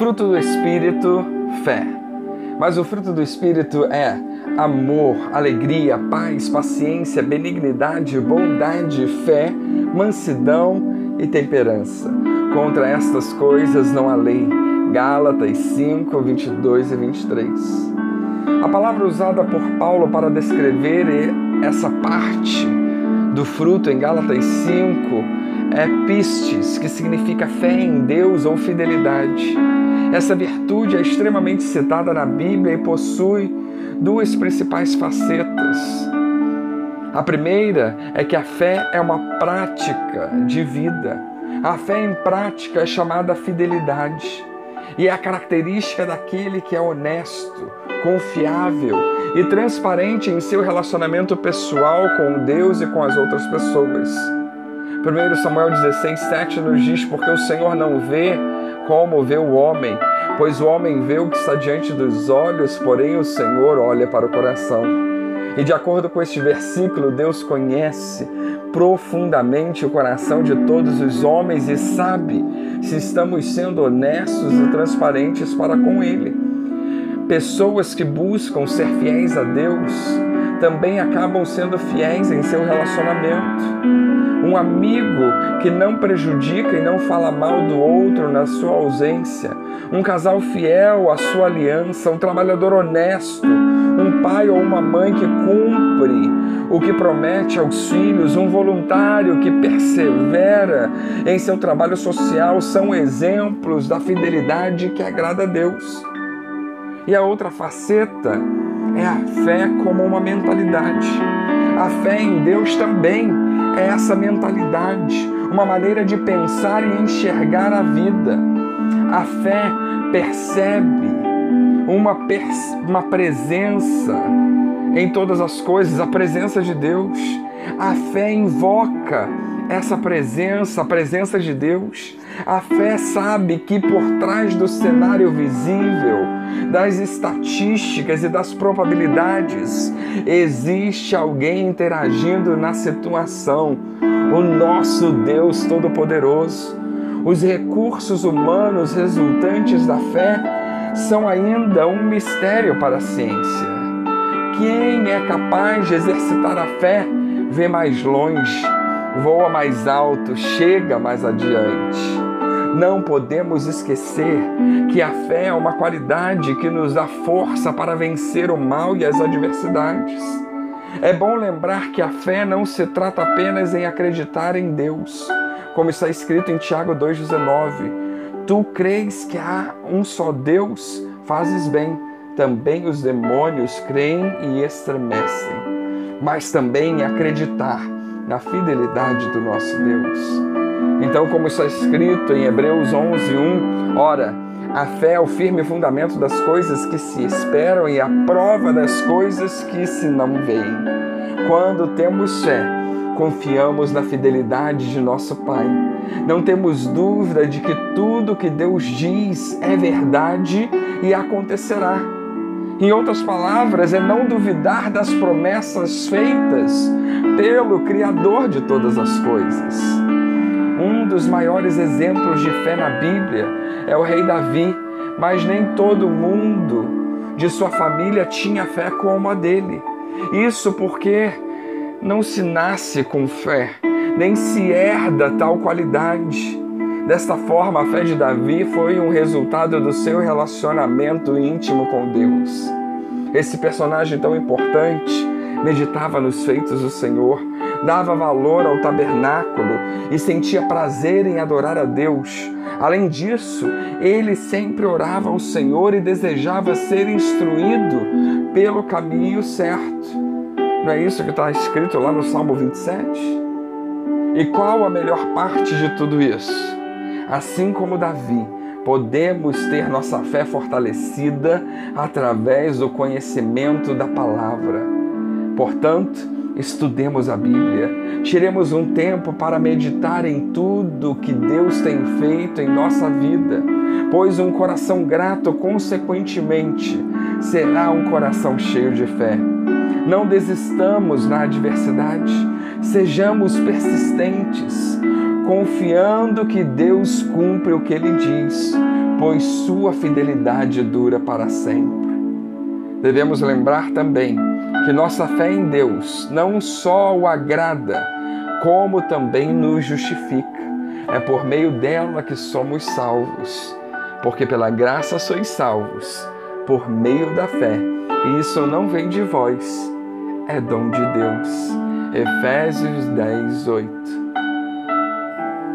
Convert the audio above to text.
Fruto do Espírito, fé. Mas o fruto do Espírito é amor, alegria, paz, paciência, benignidade, bondade, fé, mansidão e temperança. Contra estas coisas não há lei. Gálatas 5, 22 e 23. A palavra usada por Paulo para descrever essa parte do fruto em Gálatas 5 é pistes, que significa fé em Deus ou fidelidade. Essa virtude é extremamente citada na Bíblia e possui duas principais facetas. A primeira é que a fé é uma prática de vida. A fé em prática é chamada fidelidade e é a característica daquele que é honesto, confiável e transparente em seu relacionamento pessoal com Deus e com as outras pessoas. 1 Samuel 16, 7 nos diz: Porque o Senhor não vê como vê o homem, pois o homem vê o que está diante dos olhos, porém o Senhor olha para o coração. E de acordo com este versículo, Deus conhece profundamente o coração de todos os homens e sabe se estamos sendo honestos e transparentes para com Ele. Pessoas que buscam ser fiéis a Deus também acabam sendo fiéis em seu relacionamento. Um amigo que não prejudica e não fala mal do outro na sua ausência, um casal fiel à sua aliança, um trabalhador honesto, um pai ou uma mãe que cumpre o que promete aos filhos, um voluntário que persevera em seu trabalho social, são exemplos da fidelidade que agrada a Deus. E a outra faceta é a fé como uma mentalidade. A fé em Deus também é essa mentalidade, uma maneira de pensar e enxergar a vida. A fé percebe uma, uma presença em todas as coisas, a presença de Deus. A fé invoca essa presença, a presença de Deus. A fé sabe que por trás do cenário visível, das estatísticas e das probabilidades, existe alguém interagindo na situação. O nosso Deus Todo-Poderoso. Os recursos humanos resultantes da fé são ainda um mistério para a ciência. Quem é capaz de exercitar a fé vê mais longe, voa mais alto, chega mais adiante. Não podemos esquecer que a fé é uma qualidade que nos dá força para vencer o mal e as adversidades. É bom lembrar que a fé não se trata apenas em acreditar em Deus, como está escrito em Tiago 2,19. Tu crês que há um só Deus, fazes bem. Também os demônios creem e estremecem. Mas também acreditar na fidelidade do nosso Deus. Então, como está escrito em Hebreus 11, 1, ora, a fé é o firme fundamento das coisas que se esperam e a prova das coisas que se não veem. Quando temos fé, confiamos na fidelidade de nosso Pai. Não temos dúvida de que tudo que Deus diz é verdade e acontecerá. Em outras palavras, é não duvidar das promessas feitas pelo Criador de todas as coisas. Um dos maiores exemplos de fé na Bíblia é o rei Davi, mas nem todo mundo de sua família tinha fé como a dele. Isso porque não se nasce com fé, nem se herda tal qualidade. Desta forma, a fé de Davi foi um resultado do seu relacionamento íntimo com Deus. Esse personagem tão importante meditava nos feitos do Senhor, dava valor ao tabernáculo e sentia prazer em adorar a Deus. Além disso, ele sempre orava ao Senhor e desejava ser instruído pelo caminho certo. Não é isso que está escrito lá no Salmo 27? E qual a melhor parte de tudo isso? Assim como Davi, podemos ter nossa fé fortalecida através do conhecimento da palavra. Portanto, estudemos a Bíblia, tiremos um tempo para meditar em tudo que Deus tem feito em nossa vida, pois um coração grato, consequentemente, será um coração cheio de fé. Não desistamos na adversidade, sejamos persistentes, confiando que Deus cumpre o que Ele diz, pois sua fidelidade dura para sempre. Devemos lembrar também que nossa fé em Deus não só o agrada, como também nos justifica. É por meio dela que somos salvos, porque pela graça sois salvos, por meio da fé. E isso não vem de vós, é dom de Deus. Efésios 10, 8.